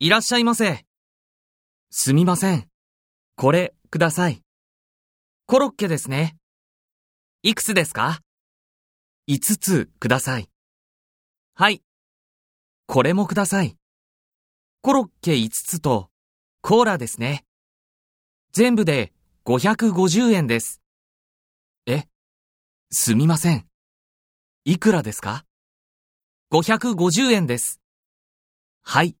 いらっしゃいませ。すみません。これ、ください。コロッケですね。いくつですか ?5 つください。はい。これもください。コロッケ5つと、コーラですね。全部で550円です。え、すみません。いくらですか ?550 円です。はい。